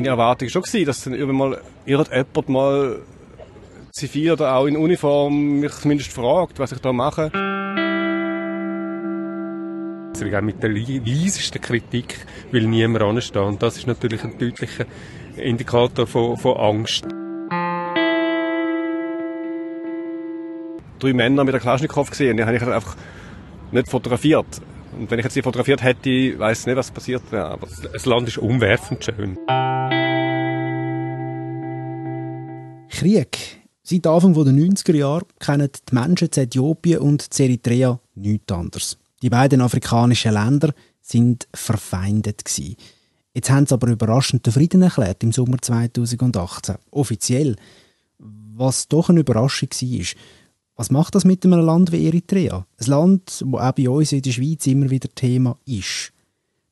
meine Erwartung war schon, dass dann irgendwann mal irgendjemand mal zivil oder auch in Uniform mich zumindest fragt, was ich da mache. Also mit der leisesten Kritik will niemand anstehen. Und das ist natürlich ein deutlicher Indikator von, von Angst. Drei Männer mit der Kalaschnikow gesehen, die habe ich einfach nicht fotografiert. Und wenn ich jetzt die fotografiert hätte, weiß ich nicht, was passiert wäre. Aber das Land ist umwerfend schön. Krieg. Seit Anfang der 90er Jahre kennen die Menschen in Äthiopien und Eritrea nichts anderes. Die beiden afrikanischen Länder sind verfeindet gewesen. Jetzt haben sie aber überraschend den Frieden erklärt im Sommer 2018. Offiziell. Was doch eine Überraschung war. Was macht das mit einem Land wie Eritrea? Ein Land, das auch bei uns in der Schweiz immer wieder Thema ist.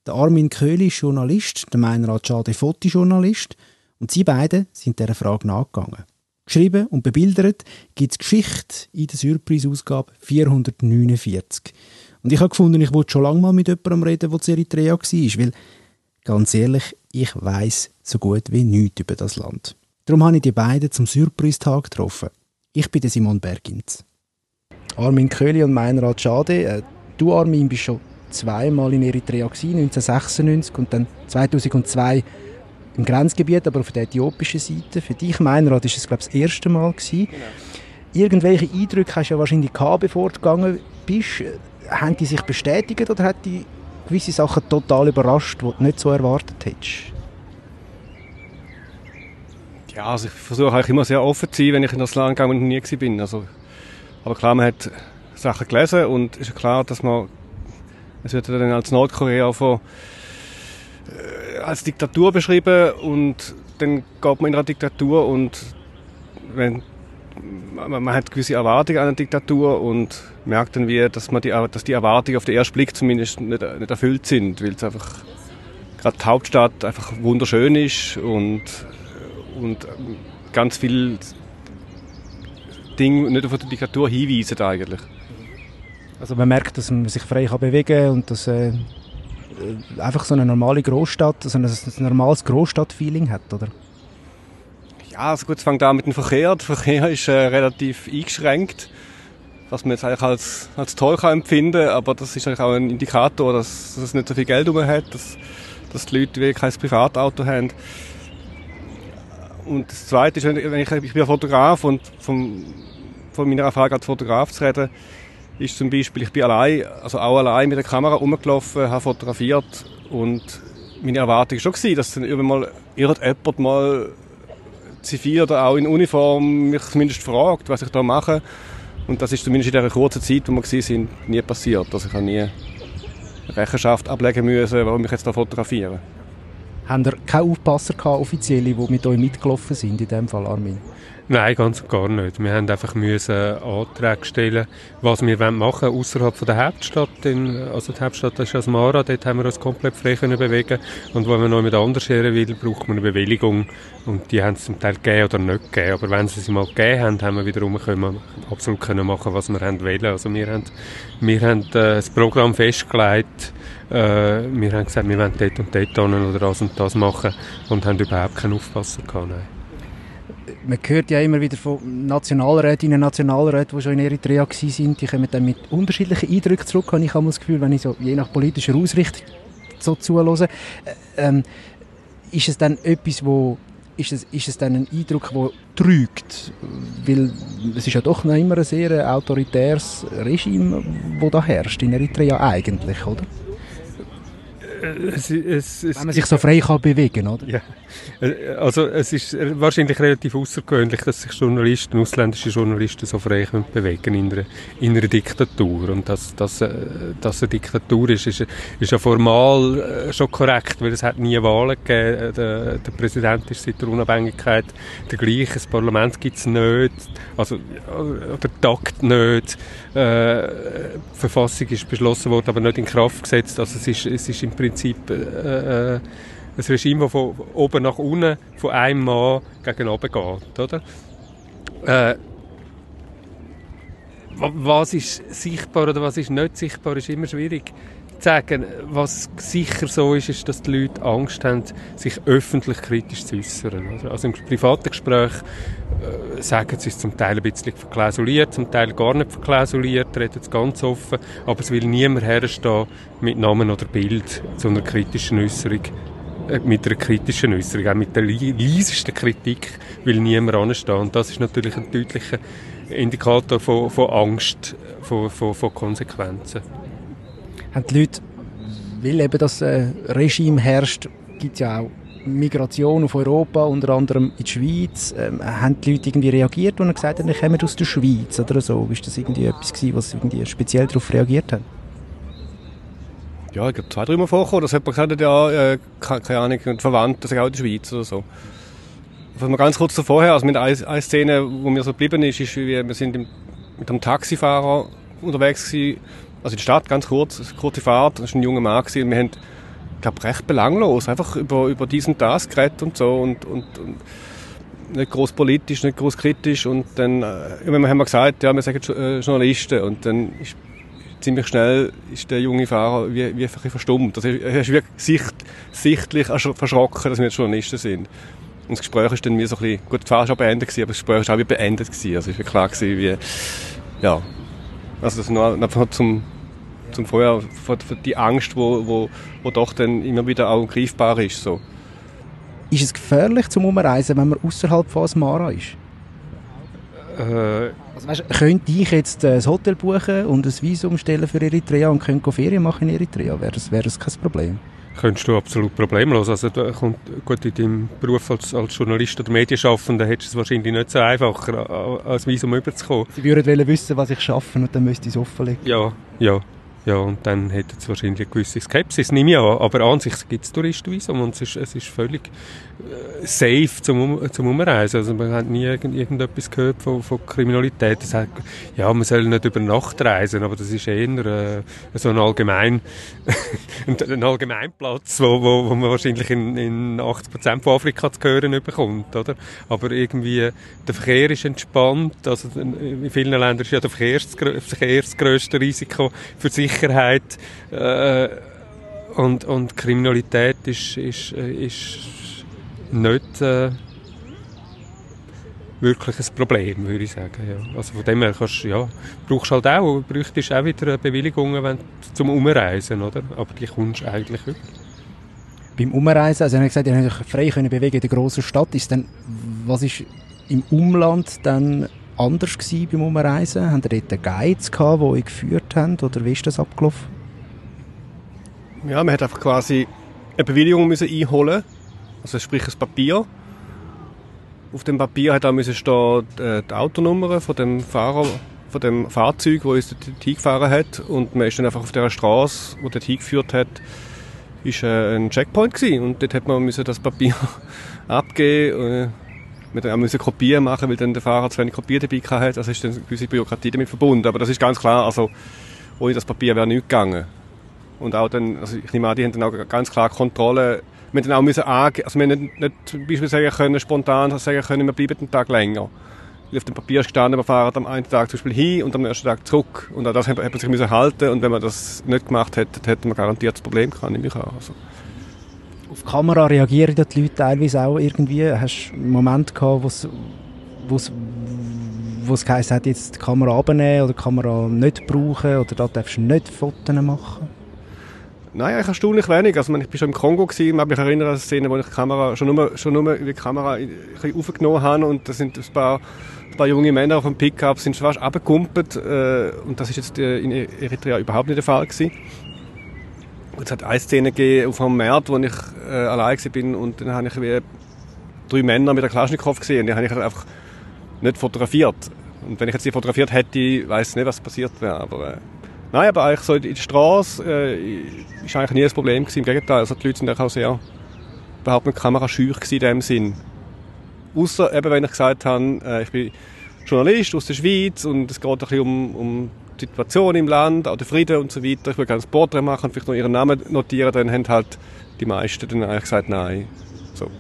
Der Armin Köhli ist Journalist, der Meinrad Schade Fotojournalist und sie beiden sind dieser Frage nachgegangen. Geschrieben und bebildert gibt es Geschichte in der Surprise-Ausgabe 449. Und ich habe gefunden, ich wollte schon lange mal mit jemandem reden, der in Eritrea war, weil, ganz ehrlich, ich weiß so gut wie nichts über das Land. Darum habe ich die beiden zum Surprise-Tag getroffen. Ich bin Simon Bergins. Armin Köhli und Meinrad Schade. Äh, du, Armin, bist schon zweimal in Eritrea, 1996 und dann 2002 im Grenzgebiet, aber auf der äthiopischen Seite. Für dich, Meinrad, ist es, glaube ich, das erste Mal. Gewesen. Genau. Irgendwelche Eindrücke hast du ja wahrscheinlich gehabt, bevor du gegangen bist haben die sich bestätigt oder hat die gewisse Sachen total überrascht, die du nicht so erwartet hättest? Ja, also ich versuche eigentlich immer sehr offen zu sein, wenn ich in das Land gehe und nie bin. Also, aber klar, man hat Sachen gelesen und ist klar, dass man, es wird dann als Nordkorea von, äh, als Diktatur beschrieben und dann geht man in eine Diktatur und wenn man, man hat gewisse Erwartungen an eine Diktatur und merkt dann wie, dass, man die, dass die Erwartungen auf den ersten Blick zumindest nicht, nicht erfüllt sind, weil es einfach gerade die Hauptstadt einfach wunderschön ist und, und ganz viel Dinge nicht auf die Diktatur hinweisen eigentlich. Also man merkt, dass man sich frei kann bewegen kann und dass äh, einfach so eine normale Großstadt, also ein, ein normales Großstadt-Feeling hat, oder? Ja, also gut, es fängt an mit dem Verkehr. Der Verkehr ist äh, relativ eingeschränkt, was man jetzt eigentlich als, als toll kann empfinden aber das ist eigentlich auch ein Indikator, dass, dass es nicht so viel Geld rum hat, dass, dass die Leute wirklich kein Privatauto haben. Und das Zweite ist, wenn ich, ich bin Fotograf und vom, von meiner Erfahrung als Fotograf zu reden, ist zum Beispiel, ich bin allein, also auch allein mit der Kamera rumgelaufen, habe fotografiert und meine Erwartung war schon dass dann irgendwann mal irgendjemand mal zivil oder auch in Uniform mich zumindest fragt, was ich da mache. Und das ist zumindest in dieser kurzen Zeit, wo wir sind, nie passiert. Also ich habe nie Rechenschaft ablegen müssen, warum ich jetzt da fotografiere. Haben ihr keine Aufpasser gehabt, offizielle, die mit euch mitgelaufen sind, in dem Fall, Armin? Nein, ganz und gar nicht. Wir haben einfach müssen Anträge stellen, was wir machen wollen, außerhalb der Hauptstadt. also die Hauptstadt ist Asmara, dort haben wir uns komplett frei können bewegen. Und wenn man noch mit anders her will, braucht man eine Bewilligung. Und die haben es zum Teil gegeben oder nicht gegeben. Aber wenn sie sie mal gegeben haben, haben wir wiederum können absolut können machen, was wir wollen. Also wir haben, wir haben äh, das Programm festgelegt. Äh, wir haben gesagt, wir wollen dort und dort oder das und das machen und haben überhaupt keinen Aufpasser gehabt. Nein man hört ja immer wieder von Nationalrätinnen und Nationalräten, die schon in Eritrea waren, die kommen dann mit unterschiedlichen Eindrücken zurück, habe ich das Gefühl, wenn ich so je nach politischer Ausrichtung so zuhöre. Äh, ähm, ist es dann etwas, wo ist es, ist es dann ein Eindruck, der trügt? Weil es ist ja doch noch immer ein sehr autoritäres Regime, das da herrscht in Eritrea eigentlich, oder? Es, es, es, Wenn man sich so frei kann bewegen oder? Ja. Äh, also es ist wahrscheinlich relativ außergewöhnlich, dass sich Journalisten, ausländische Journalisten so frei bewegen in einer, in einer Diktatur. Und dass, dass, äh, dass eine Diktatur ist, ist, ist ja formal äh, schon korrekt, weil es hat nie Wahlen gegeben. Der, der Präsident ist seit der Unabhängigkeit der gleiche, das Parlament gibt es nicht, also der Takt nicht. Äh, die Verfassung ist beschlossen worden, aber nicht in Kraft gesetzt. Also es ist, es ist im Prinzip äh, äh, ein Regime, das von oben nach unten, von einem Mann gegen oben geht. Oder? Äh, was ist sichtbar oder was ist nicht sichtbar, ist immer schwierig sagen, was sicher so ist, ist, dass die Leute Angst haben, sich öffentlich kritisch zu äußern. Also im privaten Gespräch äh, sagen sie es zum Teil ein bisschen verklausuliert, zum Teil gar nicht verklausuliert, reden es ganz offen, aber es will niemand herstehen mit Namen oder Bild zu einer kritischen Äußerung mit einer kritischen Äußerung, auch mit der leisesten Kritik will niemand anstehen. Und das ist natürlich ein deutlicher Indikator von, von Angst, von, von, von Konsequenzen haben die Leute, weil eben das äh, Regime herrscht, gibt es ja auch Migration auf Europa, unter anderem in die Schweiz. Ähm, haben die Leute irgendwie reagiert, sie gesagt haben, ich komme aus der Schweiz oder so? Ist das irgendwie etwas gewesen, was irgendwie speziell darauf reagiert hat? Ja, ich glaube, zwei, dreimal vorgekommen, dass jemand gesagt hat, ja, äh, keine, Ahnung, ein Verwandter, auch in der Schweiz oder so. Also ganz kurz vorher, also mit einer, einer Szene, wo mir so geblieben ist, ist, wie wir sind mit einem Taxifahrer unterwegs gewesen, also in der Stadt, ganz kurz, kurze Fahrt, das war ein junger Mann gewesen, und wir haben, ich glaube, recht belanglos, einfach über, über diesen das geredet und so und, und, und nicht groß politisch, nicht groß kritisch und dann äh, haben wir gesagt, ja, wir sind äh, Journalisten und dann ist ziemlich schnell ist der junge Fahrer wie, wie einfach verstummt. Also er ist wirklich sicht, sichtlich verschrocken, dass wir Journalisten sind. Und das Gespräch ist dann wie so ein bisschen, gut, die Fahrt war schon beendet aber das Gespräch war auch wie beendet gewesen. Also es war klar gewesen, wie, ja, also das nur einfach zum, zum Vorher, die Angst, wo, wo, wo doch dann immer wieder auch greifbar ist. So. Ist es gefährlich zum Umreisen, wenn man außerhalb von Asmara ist? Äh, also weißt, könnte ich jetzt ein Hotel buchen und ein Visum stellen für Eritrea und könnte Ferien machen in Eritrea? Wäre das, wäre das kein Problem? könntest du absolut problemlos. Also da kommt, gut, in deinem Beruf als, als Journalist oder Medienschaffender hättest du es wahrscheinlich nicht so einfach, als Visum überzukommen. Sie würden wissen, was ich schaffe und dann müsste ich es offenlegen. Ja, ja. Ja, und dann hätte es wahrscheinlich eine gewisse Skepsis, nehme ich an. Aber an sich gibt es Touristenvisum und es ist, es ist völlig äh, safe zum, zum Umreisen. Also man hat nie irgend, irgendetwas gehört von, von Kriminalität. Das hat, ja, man soll nicht über Nacht reisen, aber das ist eher äh, so ein allgemein, ein Allgemeinplatz, wo, wo, wo man wahrscheinlich in, in 80% von Afrika zu hören bekommt, oder? Aber irgendwie, der Verkehr ist entspannt. Also in vielen Ländern ist ja der Verkehr das, Verkehr das grösste Risiko für sich Sicherheit äh, und, und Kriminalität ist, ist, äh, ist nicht äh, wirklich ein Problem, würde ich sagen. Ja. Also von dem her kannst, ja, brauchst halt auch, bräuchtest auch wieder Bewilligungen wenn, zum Umreisen, oder? Aber die kommst du eigentlich über. Beim Umreisen, also ich habe gesagt, ihr könnt frei können bewegen in der grossen Stadt, ist dann, was ist im Umland dann anders gewesen beim Umreisen? Habt ihr dort Guides gehabt, die euch geführt haben? Oder wie ist das abgelaufen? Ja, man hat einfach quasi eine Bewilligung müssen einholen also sprich ein Papier. Auf dem Papier hat auch müssen stehen äh, die Autonummer von dem Fahrer, von dem Fahrzeug, wo uns dort hingefahren hat. Und man ist dann einfach auf der Straße, wo dort hingeführt hat, ist äh, ein Checkpoint gewesen. Und dort hat man das Papier abgeben. Äh, wir dann auch müssen Kopien machen, weil dann der Fahrer zu wenig Kopien dabei hatte. Also ist dann eine gewisse Bürokratie damit verbunden. Aber das ist ganz klar, also ohne das Papier wäre nichts gegangen. Und auch dann, also ich nehme an, die haben dann auch ganz klar Kontrolle. Wir dann auch müssen angeben, also wir nicht, nicht zum Beispiel sagen können, spontan sagen können, wir bleiben einen Tag länger. Auf dem Papier gestanden, wir fahren am einen Tag zum Beispiel hin und am nächsten Tag zurück. Und auch das hat man sich müssen halten und wenn man das nicht gemacht hätte, hätte man garantiert das Problem gehabt, nehme ich an. Also auf Kamera reagieren die Leute teilweise auch irgendwie. Hast du einen Moment gehabt, wo es wo es geheißen hat, jetzt die Kamera abnehmen oder die Kamera nicht brauchen oder da darfst du nicht Fotos machen? Nein, eigentlich erstaunlich wenig. Also, ich war schon im Kongo, gewesen, ich mich erinnere an eine Szene, wo ich die Kamera, schon nur, schon nur die Kamera aufgenommen habe und da sind ein paar, ein paar junge Männer auf dem Pickup sind fast abgekumpelt äh, und das ist jetzt äh, in Eritrea überhaupt nicht der Fall gewesen. Es hat eine Szene gegeben auf einem Markt, wo ich äh, allein bin und dann habe ich wie drei Männer mit der Kalaschnikow gesehen. Die habe ich einfach nicht fotografiert. Und wenn ich jetzt die fotografiert hätte, weiß ich nicht, was passiert wäre. Aber äh, nein, aber eigentlich so in der Straße äh, ist eigentlich nie ein Problem gewesen. Im Gegenteil, also die Leute sind auch sehr überhaupt nicht kamerascheu in dem Sinn. Außer eben, wenn ich gesagt habe, äh, ich bin Journalist aus der Schweiz und es geht ein bisschen um, um die Situation im Land, auch der Frieden und so weiter. Ich will gerne ein Porträt machen, vielleicht noch ihren Namen notieren, dann haben halt die meisten dann eigentlich gesagt, nein. So.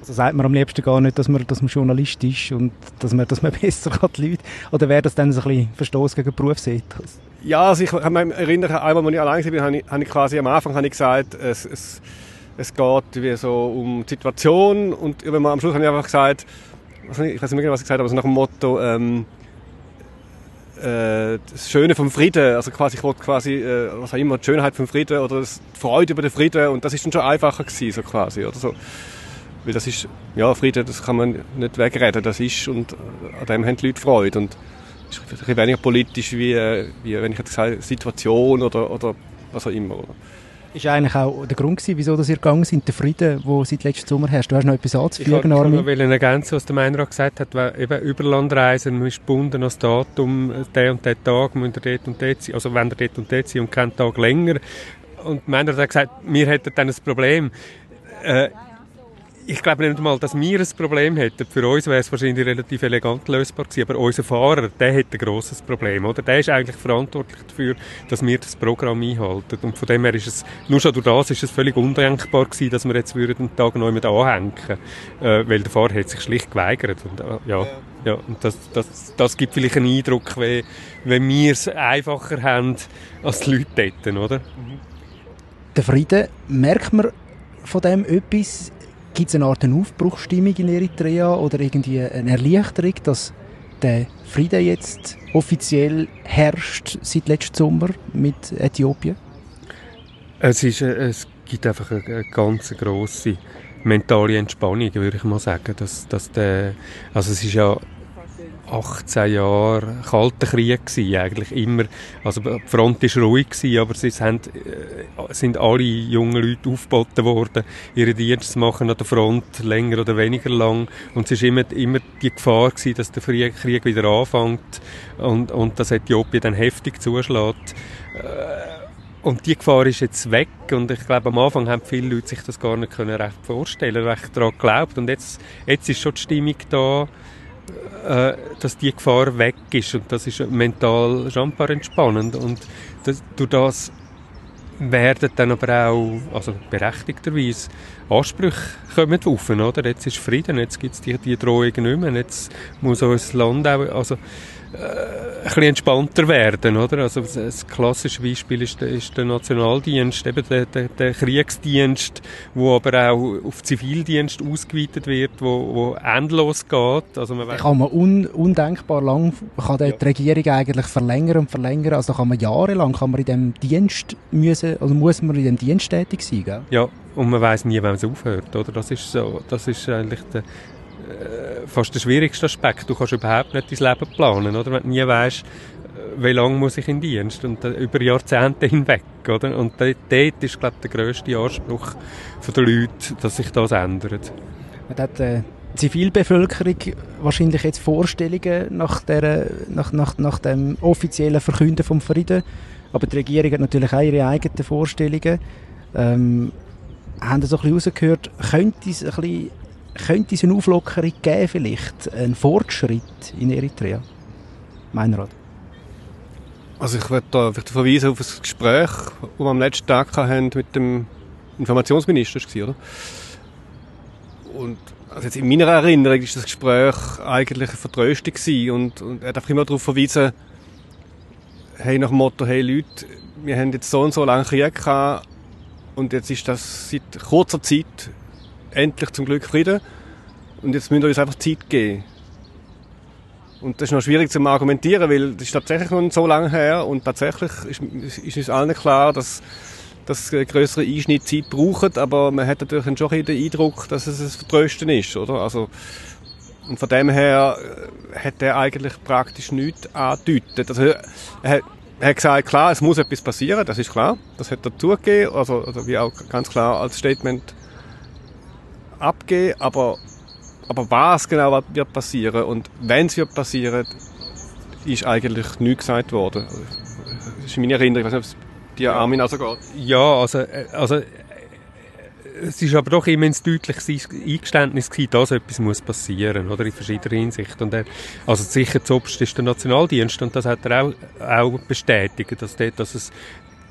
Also sagt man am liebsten gar nicht, dass man, dass man Journalist ist und dass man, dass man besser kann die Leute, oder wäre das dann ein bisschen Verstoß gegen den Berufsethos? Ja, also ich kann mich erinnern, einmal, als ich allein war, habe ich, habe ich quasi am Anfang habe ich gesagt, es, es, es geht wie so um die Situation. Und wenn am Schluss habe ich einfach gesagt, ich weiß nicht mehr, genau, was ich gesagt habe, aber so nach dem Motto, ähm, äh, das Schöne vom Frieden, also quasi, ich wollte quasi, äh, was auch immer, die Schönheit vom Frieden oder die Freude über den Frieden. Und das ist dann schon einfacher gewesen, so quasi, oder so. Weil das ist, ja, Frieden, das kann man nicht wegreden, das ist. Und an dem haben die Leute Freude. Und ist ein bisschen weniger politisch wie, wie wenn ich jetzt sage, Situation oder, oder was auch immer. Oder? ist eigentlich auch der Grund gewesen, wieso dass ihr gegangen sind, der Frieden, der seit letztem Sommer herrscht. Du hast noch etwas anzufügen, Ich wollte noch ergänzen, was der Meinrad gesagt hat, weil eben Überlandreisen, man ist gebunden als Datum, der und der Tag, muss er dort und dort sein, also wenn er dort und dort sein und keinen Tag länger. Und Meinrad hat gesagt, wir hätten dann ein Problem. Äh, ich glaube nicht mal, dass wir ein Problem hätten. Für uns wäre es wahrscheinlich relativ elegant lösbar gewesen, aber unser Fahrer, der hat ein grosses Problem, oder? Der ist eigentlich verantwortlich dafür, dass wir das Programm einhalten. Und von dem her ist es, nur schon durch das ist es völlig undenkbar gewesen, dass wir jetzt einen Tag noch mit anhängen, äh, weil der Fahrer hat sich schlicht geweigert. Und, äh, ja, ja, und das, das, das gibt vielleicht einen Eindruck, wenn, wenn wir es einfacher haben als die Leute dort, oder? Der Frieden, merkt man von dem etwas Gibt es eine Art Aufbruchstimmung in Eritrea oder irgendwie eine Erleichterung, dass der Frieden jetzt offiziell herrscht seit letztem Sommer mit Äthiopien? Es, ist, es gibt einfach eine, eine ganz grosse mentale Entspannung, würde ich mal sagen. Dass, dass der, also es ist ja 18 Jahre kalter Krieg gewesen, eigentlich immer. Also die Front war ruhig gewesen, aber es haben, äh, sind alle jungen Leute aufgeboten worden, ihre Dienste zu machen an der Front, länger oder weniger lang. Und es war immer, immer die Gefahr gewesen, dass der Krieg wieder anfängt und, und dass Äthiopien dann heftig zuschlägt. Äh, und die Gefahr ist jetzt weg und ich glaube, am Anfang haben viele Leute sich das gar nicht können recht vorstellen, recht daran geglaubt und jetzt, jetzt ist schon die Stimmung da, äh, dass die Gefahr weg ist. Und das ist mental schon entspannend. Und das, durch das werden dann aber auch, also berechtigterweise, Ansprüche kommen auf, oder? Jetzt ist Frieden, jetzt gibt es die, die Drohungen nicht mehr, jetzt muss unser Land auch, also ein bisschen entspannter werden, oder? Also das klassische Beispiel ist der, ist der Nationaldienst, eben der, der, der, Kriegsdienst, wo aber auch auf Zivildienst ausgeweitet wird, wo, wo endlos geht. Also man kann man un, undenkbar lang kann ja. die Regierung eigentlich verlängern und verlängern. Also kann man jahrelang kann man in dem Dienst müssen, also muss man in dem Dienst tätig sein, gell? Ja, und man weiß nie, wann es aufhört, oder? Das ist so, das ist eigentlich der äh, fast der schwierigste Aspekt. Du kannst überhaupt nicht dein Leben planen, oder? Wenn du nie weißt, äh, wie lange muss ich in Dienst und äh, über Jahrzehnte hinweg, oder? Und dort ist, glaube ich, der grösste Anspruch der Leute, dass sich das ändert. Man hat, äh, die Zivilbevölkerung wahrscheinlich jetzt Vorstellungen nach, der, nach, nach, nach dem offiziellen Verkünden vom Frieden, aber die Regierung hat natürlich auch ihre eigenen Vorstellungen. Ähm, haben Sie so ein bisschen rausgehört, könnte es ein bisschen könnte es eine Auflockerung geben, vielleicht? Ein Fortschritt in Eritrea? Meinrad? Also ich würde da verweisen auf ein Gespräch, das wir am letzten Tag hatten mit dem Informationsminister, oder? Und also jetzt in meiner Erinnerung war das Gespräch eigentlich eine Vertröstung und, und er einfach immer darauf verwiesen, hey, nach dem Motto, hey Leute, wir haben jetzt so und so lange Krieg gehabt und jetzt ist das seit kurzer Zeit endlich zum Glück Frieden. Und jetzt müssen wir uns einfach Zeit geben. Und das ist noch schwierig zu argumentieren, weil das ist tatsächlich noch so lange her und tatsächlich ist, ist uns allen klar, dass dass größere Einschnitt Zeit braucht, aber man hat natürlich schon den Eindruck, dass es ein Vertrösten ist, oder? Also, und von dem her äh, hat er eigentlich praktisch nichts angedeutet. Also, er hat, er hat gesagt, klar, es muss etwas passieren, das ist klar, das hat er zugegeben, also, also wie auch ganz klar als Statement abgeben, aber, aber was genau wird passieren und wenn es wird passieren, ist eigentlich nichts gesagt worden. Das ist meine Erinnerung, ich weiß nicht, ob es dir Armin also geht. Ja, also, äh, also äh, es ist aber doch immens deutliches Eingeständnis gewesen, dass etwas muss passieren, oder? In verschiedener Hinsicht. Und er, also sicher zuoberst ist der Nationaldienst und das hat er auch, auch bestätigt, dass, dort, dass es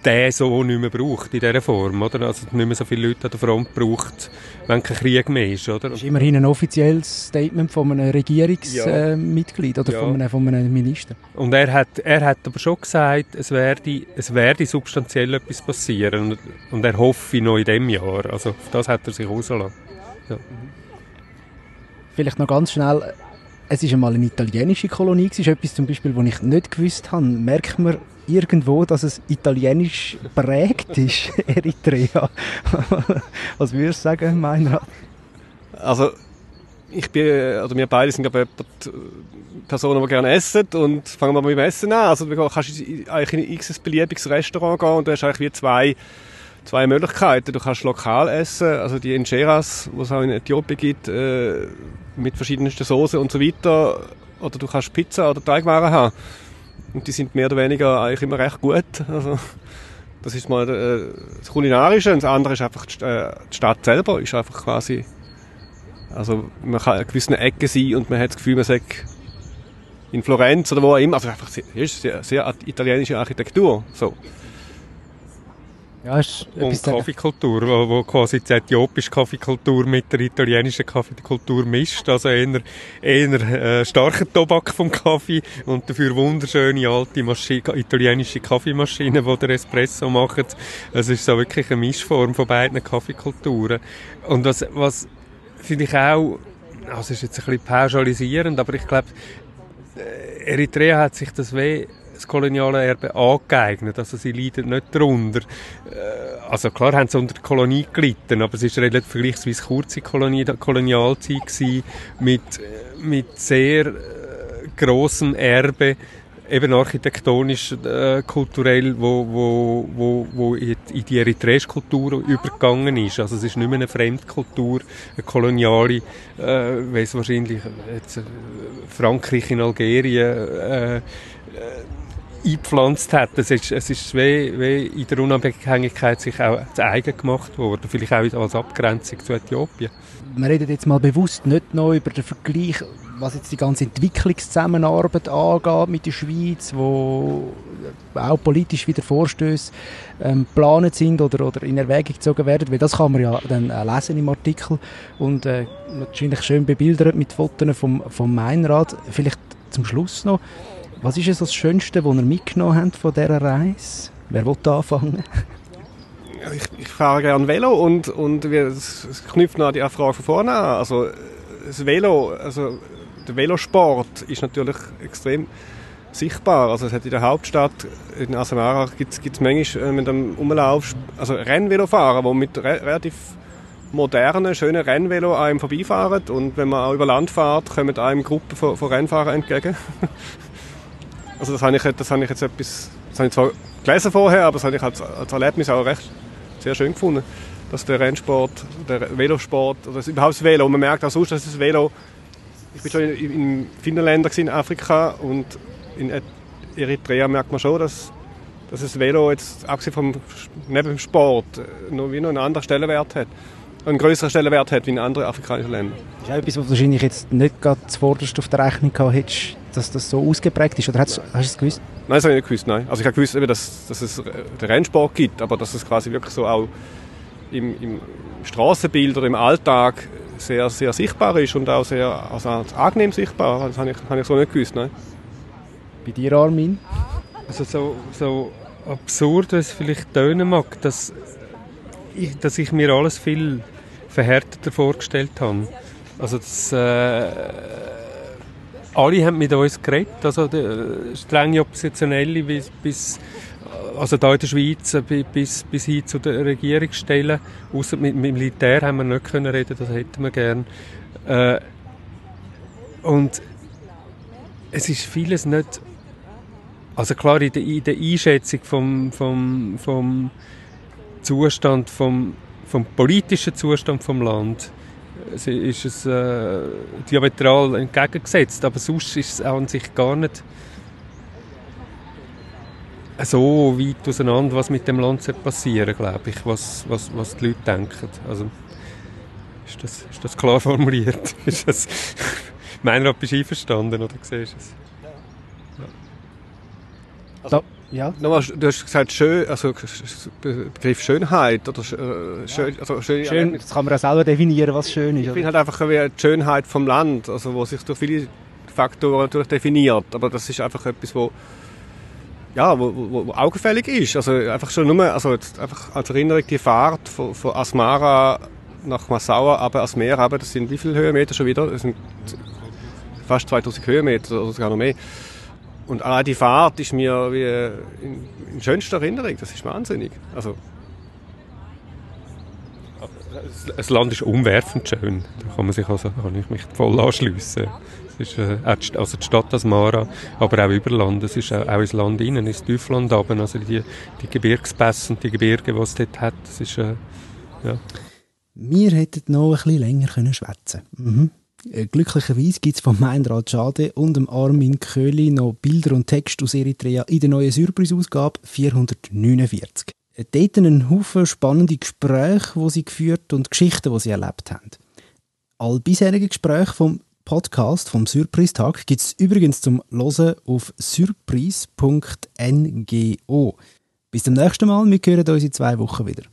der so nicht mehr braucht in dieser Form, oder? Also nicht mehr so viele Leute an der Front braucht, wenn kein Krieg mehr ist, oder? Das ist immerhin ein offizielles Statement von einem Regierungsmitglied ja. äh, oder ja. von, einem, von einem Minister. Und er hat, er hat aber schon gesagt, es werde, es werde substanziell etwas passieren und, und er hoffe noch in diesem Jahr. Also auf das hat er sich rausgelassen. Ja. Vielleicht noch ganz schnell, es ist einmal eine italienische Kolonie, das ist etwas zum Beispiel, was ich nicht gewusst habe. Merkt man irgendwo, dass es italienisch prägt ist, Eritrea? Was würdest du sagen, Meinrad? Also, ich bin, also wir beide sind glaube ich Personen, die gerne essen und fangen wir mal mit dem Essen an. Also du kannst eigentlich in ein beliebiges Restaurant gehen und du hast eigentlich wie zwei, zwei Möglichkeiten. Du kannst lokal essen, also die Injeras, die es auch in Äthiopien gibt, äh, mit verschiedensten Soßen und so weiter. Oder du kannst Pizza oder Teigwaren haben. Und die sind mehr oder weniger eigentlich immer recht gut. Also, das ist mal äh, das Kulinarische. Und das andere ist einfach die, äh, die Stadt selber. Ist einfach quasi, also man kann in gewissen Ecken sein und man hat das Gefühl, man sagt in Florenz oder wo auch immer. Also einfach sehr, sehr, sehr italienische Architektur. So. Ja, und Kaffeekultur, wo, wo quasi die äthiopische Kaffeekultur mit der italienischen Kaffeekultur mischt. Also eher, eher äh, starker Tobak vom Kaffee und dafür wunderschöne alte Maschine, italienische Kaffeemaschinen, die der Espresso machen. Es ist so wirklich eine Mischform von beiden Kaffeekulturen. Und was, was finde ich auch, also ist jetzt ein bisschen pauschalisierend, aber ich glaube, äh, Eritrea hat sich das weh das koloniale Erbe angeeignet. Also sie leiden nicht darunter. Äh, also klar haben sie unter der Kolonie gelitten, aber es war relativ vergleichsweise kurze Kolonie, Kolonialzeit gewesen, mit, mit sehr äh, grossem Erbe eben architektonisch, äh, kulturell, wo, wo, wo, wo in die eritreische Kultur übergegangen ist. Also es ist nicht mehr eine Fremdkultur, eine koloniale, äh, es wahrscheinlich jetzt, äh, Frankreich in Algerien äh, äh eingepflanzt hat. Es ist, es ist wie, wie in der Unabhängigkeit sich auch zu eigen gemacht worden, vielleicht auch als Abgrenzung zu Äthiopien. Wir reden jetzt mal bewusst nicht noch über den Vergleich, was jetzt die ganze Entwicklungszusammenarbeit angeht mit der Schweiz, wo auch politisch wieder Vorstöße ähm, geplant sind oder, oder in Erwägung gezogen werden, weil das kann man ja dann äh, lesen im Artikel und äh, wahrscheinlich schön bebildert mit Fotos vom, vom Mainrat. Vielleicht zum Schluss noch, was ist das Schönste, was ihr mitgenommen habt von dieser Reise? Wer will anfangen? Ich, ich, fahre gerne Velo und, und es knüpft noch an die Frage von vorne an. Also das Velo, also der Velosport ist natürlich extrem sichtbar. Also es hat in der Hauptstadt, in Asamara, gibt es manchmal äh, mit einem Umlauf, also Rennvelofahren, die mit re relativ modernen, schönen Rennvelo einem vorbeifahren und wenn man auch über Land fährt, kommen einem Gruppen von, von Rennfahrern entgegen. Also das habe ich, das habe ich jetzt etwas, das habe ich zwar gelesen vorher, aber das habe ich als, als Erlebnis auch recht sehr schön gefunden, dass der Rennsport, der Velosport, oder das, überhaupt das Velo, man merkt auch sonst, dass das Velo, ich bin schon in, in vielen Ländern in Afrika und in Eritrea merkt man schon, dass, dass das Velo jetzt, abgesehen vom, neben dem Sport, noch wie noch einen anderen Stellenwert hat einen größeren Stellenwert hat wie in anderen afrikanischen Ländern. Das ist auch etwas, was wahrscheinlich jetzt nicht gerade zuvorderst auf der Rechnung gehabt hättest, dass das so ausgeprägt ist? Oder hast, hast du es gewusst? Nein, das habe ich nicht gewusst. Nein. Also ich habe gewusst, dass, dass es den Rennsport gibt, aber dass es quasi wirklich so auch im, im Straßenbild oder im Alltag sehr, sehr sichtbar ist und auch sehr also angenehm sichtbar. Das habe ich, habe ich so nicht gewusst. Nein. Bei dir, Armin? Also so, so absurd, wie es vielleicht tönen mag, dass ich, dass ich mir alles viel verhärteter vorgestellt habe. Also das, äh, alle haben mit uns geredet, also die, strenge Oppositionelle bis, bis also da in der Schweiz äh, bis, bis hin zu den Regierungsstellen. Außer mit, mit Militär haben wir nicht können reden, das hätten wir gern. Äh, und es ist vieles nicht, also klar in der, in der Einschätzung vom, vom, vom Zustand vom, vom politischen Zustand vom Land ist es äh, diametral entgegengesetzt, aber sonst ist es an sich gar nicht so weit auseinander, was mit dem Land passieren glaube ich, was, was, was die Leute denken. Also, ist das, ist das klar formuliert? ist das, Meinrad, bist du einverstanden oder siehst du es? Ja. Also, Ja. Nochmal, du hast gesagt, schön, also Begriff Schönheit oder äh, schön, also schön, Schön, das kann man auch selber definieren, was schön ist. Ich finde halt einfach wie die Schönheit vom Land, also wo sich durch viele Faktoren natürlich definiert, aber das ist einfach etwas, wo ja, wo, wo, wo augenfällig ist. Also einfach schon nur, also jetzt einfach als Erinnerung die Fahrt von, von Asmara nach Massaua, aber ans Meer, aber das sind wie viele Höhenmeter schon wieder? Das sind fast 2000 Höhenmeter oder sogar noch mehr. Und allein die Fahrt ist mir wie in, in schönster Erinnerung. Das ist wahnsinnig. Also Das Land ist umwerfend schön. Da kann man sich also, kann ich mich voll anschliessen. Es ist äh, auch die, also die Stadt Asmara, aber auch über Land. Es ist auch, auch ins Land innen, ins Tiefland runter. Also die, die Gebirgspässe und die Gebirge, die es dort hat, das ist, äh, ja. Wir hätten noch ein bisschen länger können schwätzen mhm. Äh, Glücklicherweise gibt es von Meinrad Schade und dem Armin Köhli noch Bilder und Texte aus Eritrea in der neuen Surprise-Ausgabe 449. Äh, Dort einen Haufen spannende Gespräche, die sie geführt und Geschichten, die sie erlebt haben. All bisherige Gespräche vom Podcast vom Surprise-Tag gibt es übrigens zum Hören auf surprise.ngo. Bis zum nächsten Mal, wir hören uns in zwei Wochen wieder.